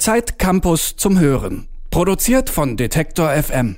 Zeit Campus zum Hören. Produziert von Detektor FM.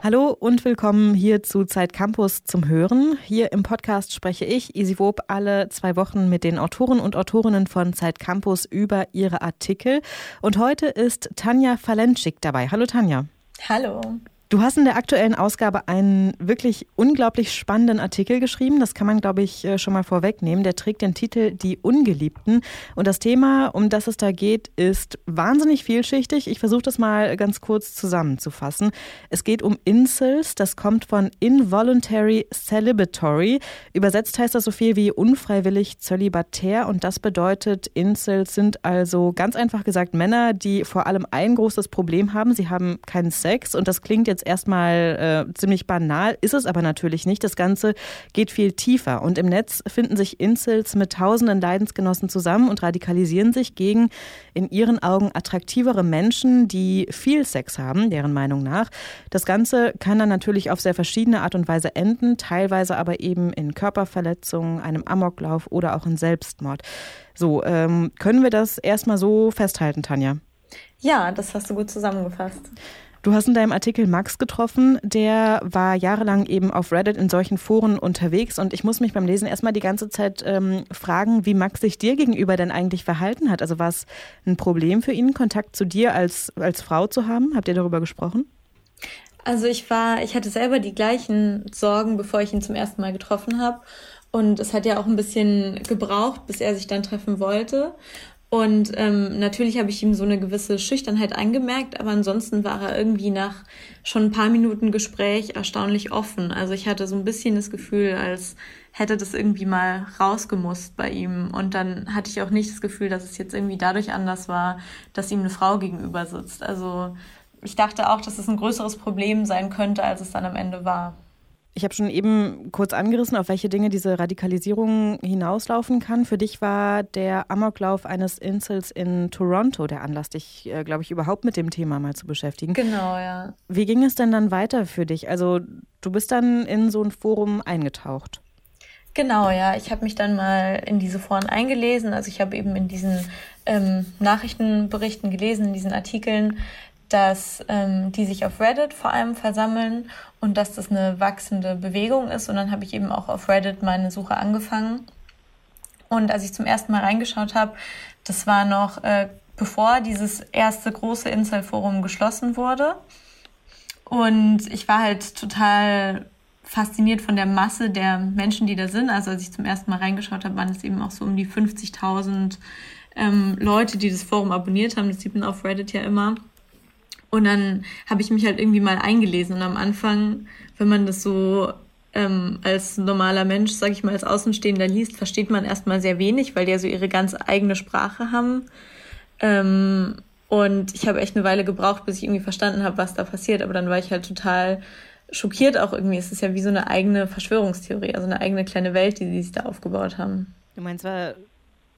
Hallo und willkommen hier zu Zeit Campus zum Hören. Hier im Podcast spreche ich, Isi Wob, alle zwei Wochen mit den Autoren und Autorinnen von Zeit Campus über ihre Artikel. Und heute ist Tanja Falenschik dabei. Hallo Tanja. Hallo. Du hast in der aktuellen Ausgabe einen wirklich unglaublich spannenden Artikel geschrieben. Das kann man, glaube ich, äh, schon mal vorwegnehmen. Der trägt den Titel Die Ungeliebten. Und das Thema, um das es da geht, ist wahnsinnig vielschichtig. Ich versuche das mal ganz kurz zusammenzufassen. Es geht um Incels. Das kommt von Involuntary Celibatory. Übersetzt heißt das so viel wie unfreiwillig zölibatär. Und das bedeutet, Incels sind also ganz einfach gesagt Männer, die vor allem ein großes Problem haben. Sie haben keinen Sex. Und das klingt jetzt jetzt erstmal äh, ziemlich banal, ist es aber natürlich nicht. Das Ganze geht viel tiefer. Und im Netz finden sich Incels mit tausenden Leidensgenossen zusammen und radikalisieren sich gegen in ihren Augen attraktivere Menschen, die viel Sex haben, deren Meinung nach. Das Ganze kann dann natürlich auf sehr verschiedene Art und Weise enden, teilweise aber eben in Körperverletzungen, einem Amoklauf oder auch in Selbstmord. So, ähm, können wir das erstmal so festhalten, Tanja? Ja, das hast du gut zusammengefasst. Du hast in deinem Artikel Max getroffen, der war jahrelang eben auf Reddit in solchen Foren unterwegs und ich muss mich beim Lesen erstmal die ganze Zeit ähm, fragen, wie Max sich dir gegenüber denn eigentlich verhalten hat. Also war es ein Problem für ihn, Kontakt zu dir als, als Frau zu haben? Habt ihr darüber gesprochen? Also ich war, ich hatte selber die gleichen Sorgen, bevor ich ihn zum ersten Mal getroffen habe. Und es hat ja auch ein bisschen gebraucht, bis er sich dann treffen wollte. Und ähm, natürlich habe ich ihm so eine gewisse Schüchternheit angemerkt, aber ansonsten war er irgendwie nach schon ein paar Minuten Gespräch erstaunlich offen. Also ich hatte so ein bisschen das Gefühl, als hätte das irgendwie mal rausgemusst bei ihm. Und dann hatte ich auch nicht das Gefühl, dass es jetzt irgendwie dadurch anders war, dass ihm eine Frau gegenüber sitzt. Also ich dachte auch, dass es ein größeres Problem sein könnte, als es dann am Ende war. Ich habe schon eben kurz angerissen, auf welche Dinge diese Radikalisierung hinauslaufen kann. Für dich war der Amoklauf eines Incels in Toronto der Anlass, dich, äh, glaube ich, überhaupt mit dem Thema mal zu beschäftigen. Genau, ja. Wie ging es denn dann weiter für dich? Also du bist dann in so ein Forum eingetaucht. Genau, ja. Ich habe mich dann mal in diese Foren eingelesen. Also ich habe eben in diesen ähm, Nachrichtenberichten gelesen, in diesen Artikeln, dass ähm, die sich auf Reddit vor allem versammeln und dass das eine wachsende Bewegung ist. Und dann habe ich eben auch auf Reddit meine Suche angefangen. Und als ich zum ersten Mal reingeschaut habe, das war noch äh, bevor dieses erste große Incel-Forum geschlossen wurde. Und ich war halt total fasziniert von der Masse der Menschen, die da sind. Also als ich zum ersten Mal reingeschaut habe, waren es eben auch so um die 50.000 ähm, Leute, die das Forum abonniert haben. Das sieht man auf Reddit ja immer. Und dann habe ich mich halt irgendwie mal eingelesen. Und am Anfang, wenn man das so ähm, als normaler Mensch, sage ich mal, als Außenstehender liest, versteht man erstmal sehr wenig, weil die ja so ihre ganz eigene Sprache haben. Ähm, und ich habe echt eine Weile gebraucht, bis ich irgendwie verstanden habe, was da passiert. Aber dann war ich halt total schockiert auch irgendwie. Es ist ja wie so eine eigene Verschwörungstheorie, also eine eigene kleine Welt, die sie sich da aufgebaut haben. Du meinst,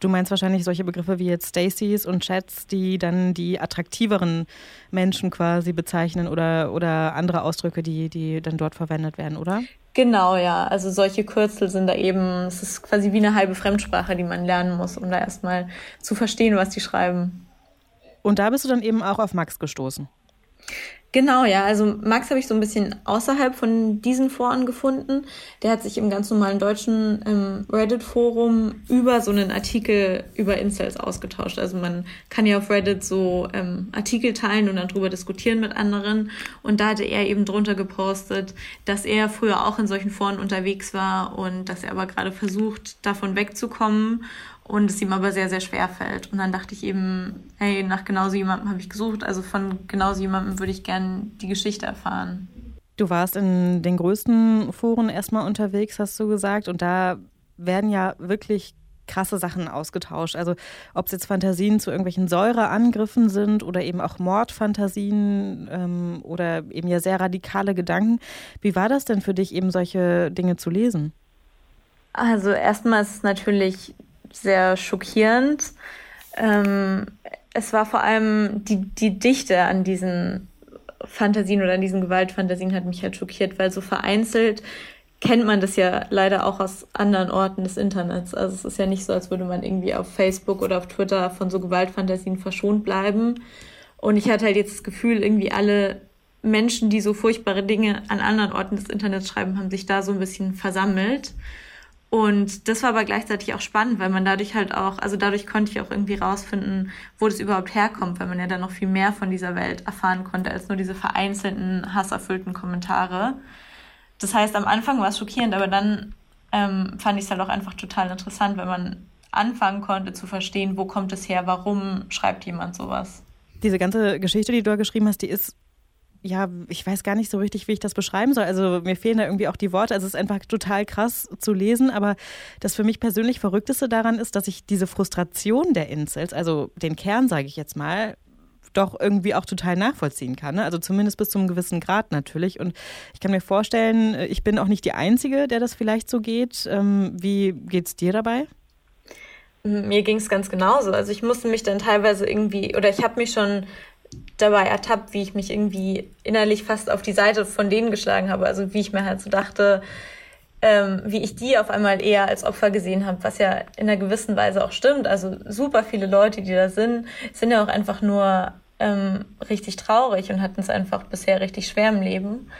Du meinst wahrscheinlich solche Begriffe wie jetzt Stacys und Chats, die dann die attraktiveren Menschen quasi bezeichnen oder, oder andere Ausdrücke, die, die dann dort verwendet werden, oder? Genau, ja. Also solche Kürzel sind da eben, es ist quasi wie eine halbe Fremdsprache, die man lernen muss, um da erstmal zu verstehen, was die schreiben. Und da bist du dann eben auch auf Max gestoßen. Genau, ja. Also Max habe ich so ein bisschen außerhalb von diesen Foren gefunden. Der hat sich im ganz normalen deutschen ähm, Reddit-Forum über so einen Artikel über Incels ausgetauscht. Also man kann ja auf Reddit so ähm, Artikel teilen und dann drüber diskutieren mit anderen. Und da hatte er eben drunter gepostet, dass er früher auch in solchen Foren unterwegs war und dass er aber gerade versucht, davon wegzukommen und es ihm aber sehr, sehr schwer fällt. Und dann dachte ich eben, hey, nach genauso jemandem habe ich gesucht, also von genauso jemandem würde ich gerne die Geschichte erfahren. Du warst in den größten Foren erstmal unterwegs, hast du gesagt, und da werden ja wirklich krasse Sachen ausgetauscht. Also ob es jetzt Fantasien zu irgendwelchen Säureangriffen sind oder eben auch Mordfantasien ähm, oder eben ja sehr radikale Gedanken. Wie war das denn für dich, eben solche Dinge zu lesen? Also erstmal ist es natürlich sehr schockierend. Ähm, es war vor allem die, die Dichte an diesen Fantasien oder an diesen Gewaltfantasien hat mich halt schockiert, weil so vereinzelt kennt man das ja leider auch aus anderen Orten des Internets. Also es ist ja nicht so, als würde man irgendwie auf Facebook oder auf Twitter von so Gewaltfantasien verschont bleiben. Und ich hatte halt jetzt das Gefühl, irgendwie alle Menschen, die so furchtbare Dinge an anderen Orten des Internets schreiben, haben sich da so ein bisschen versammelt. Und das war aber gleichzeitig auch spannend, weil man dadurch halt auch, also dadurch konnte ich auch irgendwie rausfinden, wo das überhaupt herkommt, weil man ja dann noch viel mehr von dieser Welt erfahren konnte, als nur diese vereinzelten, hasserfüllten Kommentare. Das heißt, am Anfang war es schockierend, aber dann ähm, fand ich es halt auch einfach total interessant, wenn man anfangen konnte zu verstehen, wo kommt es her, warum schreibt jemand sowas. Diese ganze Geschichte, die du da geschrieben hast, die ist ja, ich weiß gar nicht so richtig, wie ich das beschreiben soll. Also mir fehlen da irgendwie auch die Worte. Also es ist einfach total krass zu lesen. Aber das für mich persönlich Verrückteste daran ist, dass ich diese Frustration der Incels, also den Kern, sage ich jetzt mal, doch irgendwie auch total nachvollziehen kann. Ne? Also zumindest bis zu einem gewissen Grad natürlich. Und ich kann mir vorstellen, ich bin auch nicht die Einzige, der das vielleicht so geht. Ähm, wie geht's dir dabei? Mir ging es ganz genauso. Also ich musste mich dann teilweise irgendwie, oder ich habe mich schon dabei ertappt, wie ich mich irgendwie innerlich fast auf die Seite von denen geschlagen habe. Also wie ich mir halt so dachte, ähm, wie ich die auf einmal eher als Opfer gesehen habe, was ja in einer gewissen Weise auch stimmt. Also super viele Leute, die da sind, sind ja auch einfach nur ähm, richtig traurig und hatten es einfach bisher richtig schwer im Leben.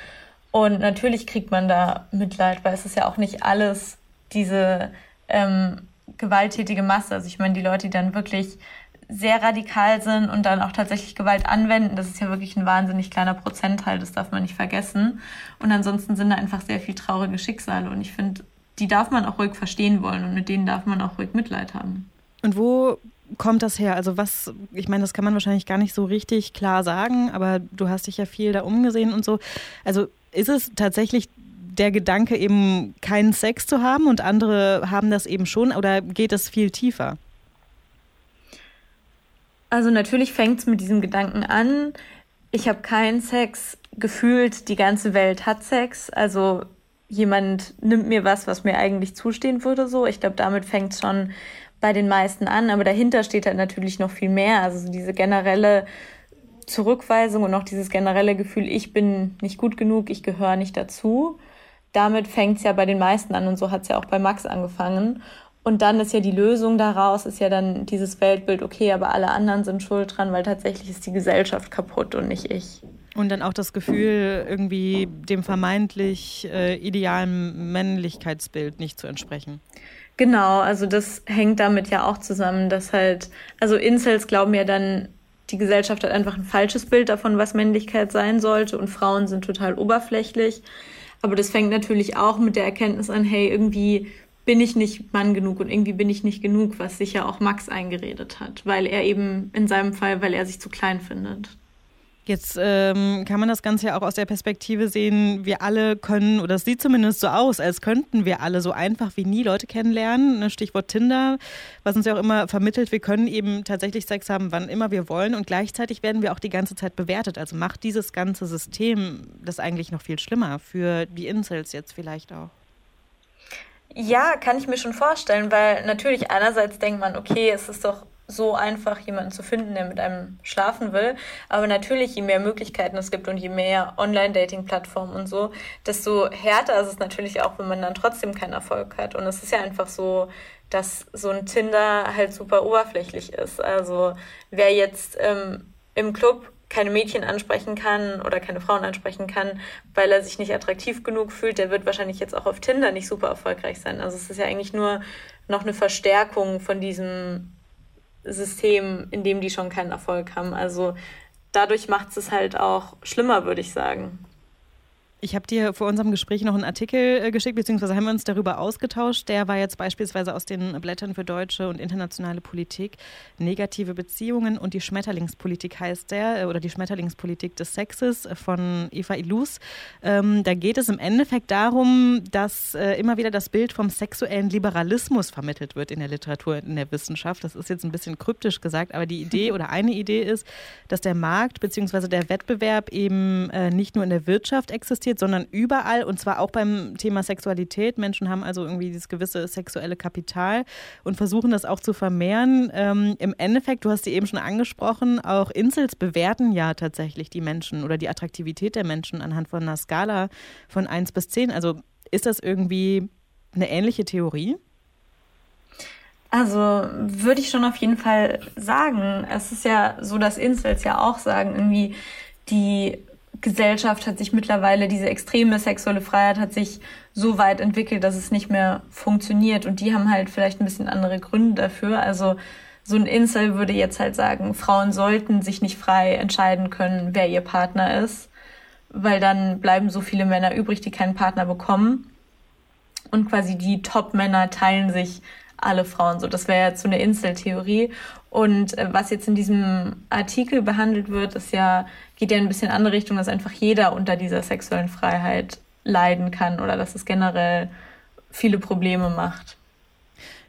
Und natürlich kriegt man da Mitleid, weil es ist ja auch nicht alles diese ähm, gewalttätige Masse. Also ich meine, die Leute, die dann wirklich sehr radikal sind und dann auch tatsächlich Gewalt anwenden, das ist ja wirklich ein wahnsinnig kleiner Prozentteil, das darf man nicht vergessen. Und ansonsten sind da einfach sehr viel traurige Schicksale und ich finde, die darf man auch ruhig verstehen wollen und mit denen darf man auch ruhig Mitleid haben. Und wo kommt das her? Also was, ich meine, das kann man wahrscheinlich gar nicht so richtig klar sagen, aber du hast dich ja viel da umgesehen und so. Also ist es tatsächlich der Gedanke, eben keinen Sex zu haben und andere haben das eben schon oder geht es viel tiefer? Also natürlich fängt es mit diesem Gedanken an, ich habe keinen Sex, gefühlt die ganze Welt hat Sex, also jemand nimmt mir was, was mir eigentlich zustehen würde, so. Ich glaube, damit fängt es schon bei den meisten an, aber dahinter steht halt natürlich noch viel mehr. Also diese generelle Zurückweisung und auch dieses generelle Gefühl, ich bin nicht gut genug, ich gehöre nicht dazu. Damit fängt es ja bei den meisten an und so hat es ja auch bei Max angefangen. Und dann ist ja die Lösung daraus, ist ja dann dieses Weltbild, okay, aber alle anderen sind schuld dran, weil tatsächlich ist die Gesellschaft kaputt und nicht ich. Und dann auch das Gefühl, irgendwie dem vermeintlich äh, idealen Männlichkeitsbild nicht zu entsprechen. Genau, also das hängt damit ja auch zusammen, dass halt, also Incels glauben ja dann, die Gesellschaft hat einfach ein falsches Bild davon, was Männlichkeit sein sollte und Frauen sind total oberflächlich. Aber das fängt natürlich auch mit der Erkenntnis an, hey, irgendwie bin ich nicht Mann genug und irgendwie bin ich nicht genug, was sicher auch Max eingeredet hat, weil er eben in seinem Fall, weil er sich zu klein findet. Jetzt ähm, kann man das Ganze ja auch aus der Perspektive sehen, wir alle können, oder es sieht zumindest so aus, als könnten wir alle so einfach wie nie Leute kennenlernen. Ne, Stichwort Tinder, was uns ja auch immer vermittelt, wir können eben tatsächlich Sex haben, wann immer wir wollen und gleichzeitig werden wir auch die ganze Zeit bewertet. Also macht dieses ganze System das eigentlich noch viel schlimmer für die Incels jetzt vielleicht auch. Ja, kann ich mir schon vorstellen, weil natürlich einerseits denkt man, okay, es ist doch so einfach, jemanden zu finden, der mit einem schlafen will. Aber natürlich, je mehr Möglichkeiten es gibt und je mehr Online-Dating-Plattformen und so, desto härter ist es natürlich auch, wenn man dann trotzdem keinen Erfolg hat. Und es ist ja einfach so, dass so ein Tinder halt super oberflächlich ist. Also wer jetzt ähm, im Club keine Mädchen ansprechen kann oder keine Frauen ansprechen kann, weil er sich nicht attraktiv genug fühlt, der wird wahrscheinlich jetzt auch auf Tinder nicht super erfolgreich sein. Also es ist ja eigentlich nur noch eine Verstärkung von diesem System, in dem die schon keinen Erfolg haben. Also dadurch macht es halt auch schlimmer, würde ich sagen. Ich habe dir vor unserem Gespräch noch einen Artikel äh, geschickt, beziehungsweise haben wir uns darüber ausgetauscht. Der war jetzt beispielsweise aus den Blättern für deutsche und internationale Politik. Negative Beziehungen und die Schmetterlingspolitik heißt der, äh, oder die Schmetterlingspolitik des Sexes von Eva Ilus. Ähm, da geht es im Endeffekt darum, dass äh, immer wieder das Bild vom sexuellen Liberalismus vermittelt wird in der Literatur, in der Wissenschaft. Das ist jetzt ein bisschen kryptisch gesagt, aber die Idee oder eine Idee ist, dass der Markt beziehungsweise der Wettbewerb eben äh, nicht nur in der Wirtschaft existiert, existiert, sondern überall und zwar auch beim Thema Sexualität. Menschen haben also irgendwie dieses gewisse sexuelle Kapital und versuchen das auch zu vermehren. Ähm, Im Endeffekt, du hast sie eben schon angesprochen, auch Insels bewerten ja tatsächlich die Menschen oder die Attraktivität der Menschen anhand von einer Skala von 1 bis 10. Also Ist das irgendwie eine ähnliche Theorie? Also würde ich schon auf jeden Fall sagen. Es ist ja so, dass Incels ja auch sagen, irgendwie die Gesellschaft hat sich mittlerweile, diese extreme sexuelle Freiheit hat sich so weit entwickelt, dass es nicht mehr funktioniert. Und die haben halt vielleicht ein bisschen andere Gründe dafür. Also so ein Incel würde jetzt halt sagen, Frauen sollten sich nicht frei entscheiden können, wer ihr Partner ist, weil dann bleiben so viele Männer übrig, die keinen Partner bekommen. Und quasi die Top-Männer teilen sich alle Frauen so. Das wäre jetzt so eine Inseltheorie. Und äh, was jetzt in diesem Artikel behandelt wird, ist ja, geht ja ein bisschen in andere Richtung, dass einfach jeder unter dieser sexuellen Freiheit leiden kann oder dass es generell viele Probleme macht.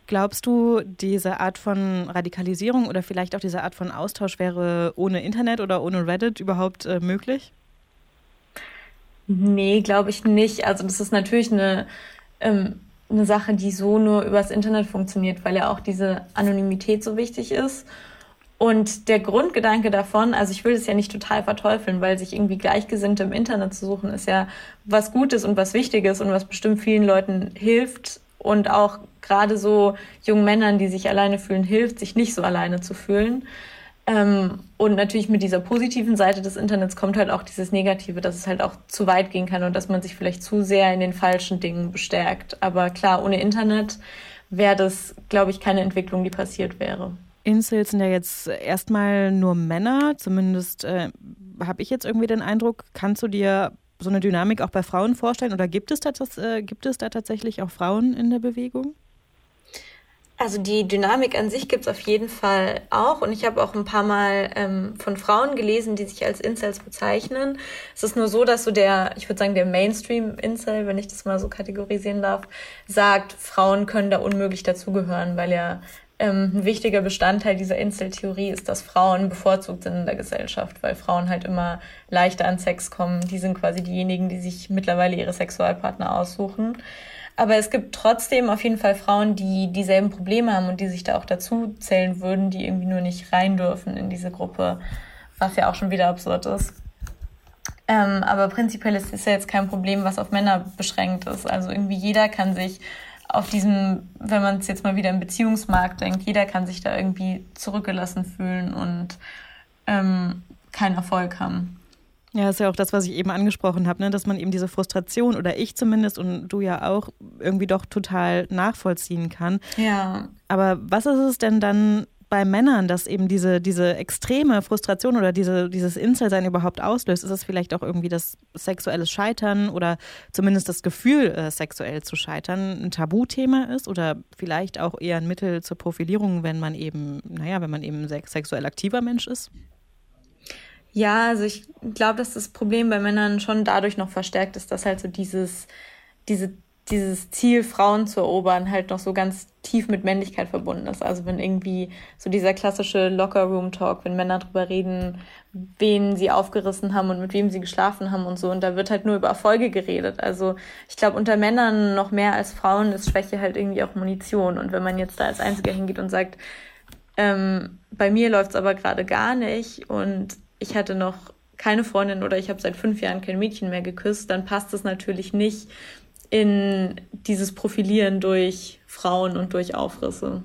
Glaubst du, diese Art von Radikalisierung oder vielleicht auch diese Art von Austausch wäre ohne Internet oder ohne Reddit überhaupt äh, möglich? Nee, glaube ich nicht. Also das ist natürlich eine ähm, eine Sache, die so nur übers Internet funktioniert, weil ja auch diese Anonymität so wichtig ist. Und der Grundgedanke davon, also ich will es ja nicht total verteufeln, weil sich irgendwie Gleichgesinnte im Internet zu suchen, ist ja was Gutes und was Wichtiges und was bestimmt vielen Leuten hilft und auch gerade so jungen Männern, die sich alleine fühlen, hilft, sich nicht so alleine zu fühlen. Ähm, und natürlich mit dieser positiven Seite des Internets kommt halt auch dieses Negative, dass es halt auch zu weit gehen kann und dass man sich vielleicht zu sehr in den falschen Dingen bestärkt. Aber klar, ohne Internet wäre das, glaube ich, keine Entwicklung, die passiert wäre. Incels sind ja jetzt erstmal nur Männer, zumindest äh, habe ich jetzt irgendwie den Eindruck. Kannst du dir so eine Dynamik auch bei Frauen vorstellen oder gibt es da, äh, gibt es da tatsächlich auch Frauen in der Bewegung? Also die Dynamik an sich gibt's auf jeden Fall auch und ich habe auch ein paar Mal ähm, von Frauen gelesen, die sich als Incels bezeichnen. Es ist nur so, dass so der, ich würde sagen, der Mainstream-Incel, wenn ich das mal so kategorisieren darf, sagt, Frauen können da unmöglich dazugehören, weil ja ähm, ein wichtiger Bestandteil dieser Incel-Theorie ist, dass Frauen bevorzugt sind in der Gesellschaft, weil Frauen halt immer leichter an Sex kommen. Die sind quasi diejenigen, die sich mittlerweile ihre Sexualpartner aussuchen. Aber es gibt trotzdem auf jeden Fall Frauen, die dieselben Probleme haben und die sich da auch dazu zählen würden, die irgendwie nur nicht rein dürfen in diese Gruppe, was ja auch schon wieder absurd ist. Ähm, aber prinzipiell ist es ja jetzt kein Problem, was auf Männer beschränkt ist. Also irgendwie jeder kann sich auf diesem, wenn man es jetzt mal wieder im Beziehungsmarkt denkt, jeder kann sich da irgendwie zurückgelassen fühlen und ähm, keinen Erfolg haben. Ja, das ist ja auch das, was ich eben angesprochen habe, ne? dass man eben diese Frustration oder ich zumindest und du ja auch irgendwie doch total nachvollziehen kann. Ja. Aber was ist es denn dann bei Männern, dass eben diese, diese extreme Frustration oder diese, dieses Inselsein überhaupt auslöst? Ist es vielleicht auch irgendwie das sexuelle Scheitern oder zumindest das Gefühl, äh, sexuell zu scheitern, ein Tabuthema ist oder vielleicht auch eher ein Mittel zur Profilierung, wenn man eben, naja, wenn man eben sexuell aktiver Mensch ist? Ja, also ich glaube, dass das Problem bei Männern schon dadurch noch verstärkt ist, dass halt so dieses, diese, dieses Ziel, Frauen zu erobern, halt noch so ganz tief mit Männlichkeit verbunden ist. Also wenn irgendwie so dieser klassische Locker-Room-Talk, wenn Männer drüber reden, wen sie aufgerissen haben und mit wem sie geschlafen haben und so. Und da wird halt nur über Erfolge geredet. Also ich glaube, unter Männern noch mehr als Frauen ist Schwäche halt irgendwie auch Munition. Und wenn man jetzt da als Einziger hingeht und sagt, ähm, bei mir läuft's aber gerade gar nicht und ich hatte noch keine Freundin oder ich habe seit fünf Jahren kein Mädchen mehr geküsst, dann passt es natürlich nicht in dieses Profilieren durch Frauen und durch Aufrisse.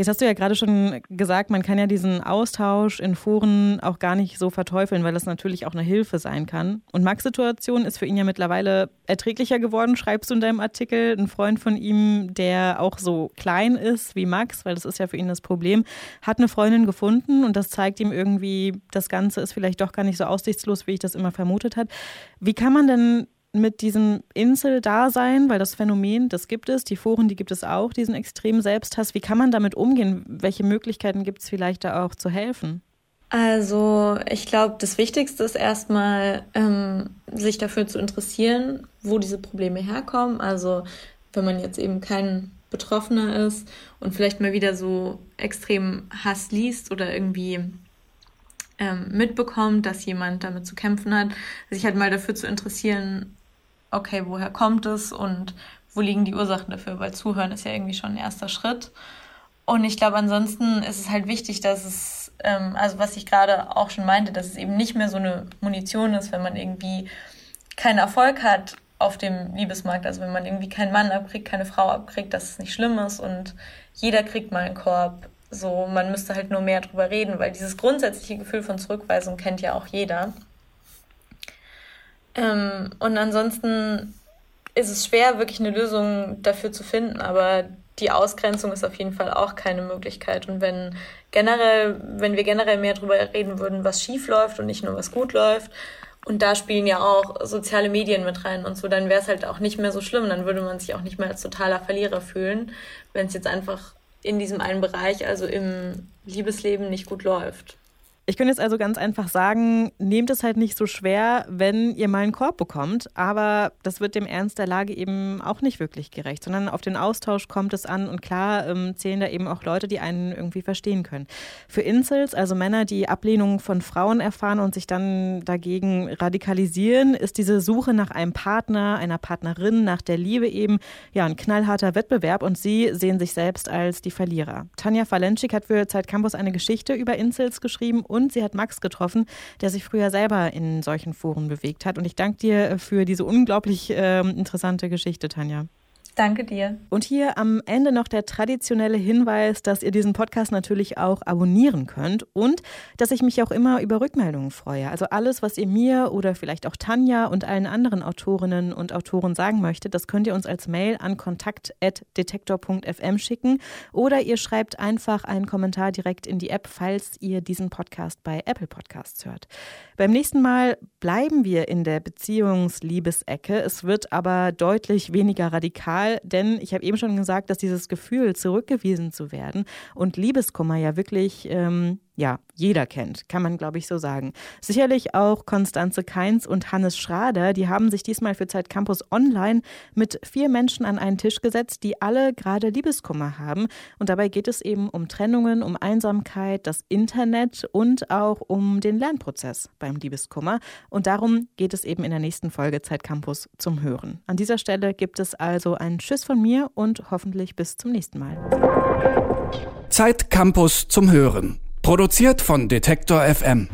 Jetzt hast du ja gerade schon gesagt, man kann ja diesen Austausch in Foren auch gar nicht so verteufeln, weil das natürlich auch eine Hilfe sein kann. Und Max' Situation ist für ihn ja mittlerweile erträglicher geworden, schreibst du in deinem Artikel. Ein Freund von ihm, der auch so klein ist wie Max, weil das ist ja für ihn das Problem, hat eine Freundin gefunden und das zeigt ihm irgendwie, das Ganze ist vielleicht doch gar nicht so aussichtslos, wie ich das immer vermutet habe. Wie kann man denn mit diesem Insel-Dasein, weil das Phänomen, das gibt es, die Foren, die gibt es auch, diesen extremen Selbsthass. Wie kann man damit umgehen? Welche Möglichkeiten gibt es vielleicht da auch zu helfen? Also ich glaube, das Wichtigste ist erstmal, ähm, sich dafür zu interessieren, wo diese Probleme herkommen. Also wenn man jetzt eben kein Betroffener ist und vielleicht mal wieder so extrem Hass liest oder irgendwie ähm, mitbekommt, dass jemand damit zu kämpfen hat, sich halt mal dafür zu interessieren, okay, woher kommt es und wo liegen die Ursachen dafür, weil zuhören ist ja irgendwie schon ein erster Schritt. Und ich glaube, ansonsten ist es halt wichtig, dass es, ähm, also was ich gerade auch schon meinte, dass es eben nicht mehr so eine Munition ist, wenn man irgendwie keinen Erfolg hat, auf dem Liebesmarkt. Also wenn man irgendwie keinen Mann abkriegt, keine Frau abkriegt, dass es nicht schlimm ist und jeder kriegt mal einen Korb. So, man müsste halt nur mehr drüber reden, weil dieses grundsätzliche Gefühl von Zurückweisung kennt ja auch jeder. Ähm, und ansonsten ist es schwer, wirklich eine Lösung dafür zu finden, aber die Ausgrenzung ist auf jeden Fall auch keine Möglichkeit. Und wenn generell, wenn wir generell mehr darüber reden würden, was schief läuft und nicht nur was gut läuft, und da spielen ja auch soziale Medien mit rein und so, dann wäre es halt auch nicht mehr so schlimm. Dann würde man sich auch nicht mehr als totaler Verlierer fühlen, wenn es jetzt einfach in diesem einen Bereich, also im Liebesleben, nicht gut läuft. Ich könnte jetzt also ganz einfach sagen, nehmt es halt nicht so schwer, wenn ihr mal einen Korb bekommt, aber das wird dem Ernst der Lage eben auch nicht wirklich gerecht, sondern auf den Austausch kommt es an und klar ähm, zählen da eben auch Leute, die einen irgendwie verstehen können. Für Incels, also Männer, die Ablehnung von Frauen erfahren und sich dann dagegen radikalisieren, ist diese Suche nach einem Partner, einer Partnerin, nach der Liebe eben ja ein knallharter Wettbewerb und sie sehen sich selbst als die Verlierer. Tanja Falenschik hat für Zeit Campus eine Geschichte über Incels geschrieben und und sie hat Max getroffen, der sich früher selber in solchen Foren bewegt hat. Und ich danke dir für diese unglaublich äh, interessante Geschichte, Tanja. Danke dir. Und hier am Ende noch der traditionelle Hinweis, dass ihr diesen Podcast natürlich auch abonnieren könnt und dass ich mich auch immer über Rückmeldungen freue. Also alles, was ihr mir oder vielleicht auch Tanja und allen anderen Autorinnen und Autoren sagen möchtet, das könnt ihr uns als Mail an kontakt.detektor.fm schicken oder ihr schreibt einfach einen Kommentar direkt in die App, falls ihr diesen Podcast bei Apple Podcasts hört. Beim nächsten Mal bleiben wir in der Beziehungsliebesecke. Es wird aber deutlich weniger radikal, denn ich habe eben schon gesagt, dass dieses Gefühl, zurückgewiesen zu werden und Liebeskummer ja wirklich ähm, ja, jeder kennt, kann man, glaube ich, so sagen. Sicherlich auch Konstanze Keins und Hannes Schrader, die haben sich diesmal für Zeit Campus Online mit vier Menschen an einen Tisch gesetzt, die alle gerade Liebeskummer haben. Und dabei geht es eben um Trennungen, um Einsamkeit, das Internet und auch um den Lernprozess beim Liebeskummer. Und darum geht es eben in der nächsten Folge Zeit Campus zum Hören. An dieser Stelle gibt es also einen Tschüss von mir und hoffentlich bis zum nächsten Mal. Zeit Campus zum Hören. Produziert von Detektor FM.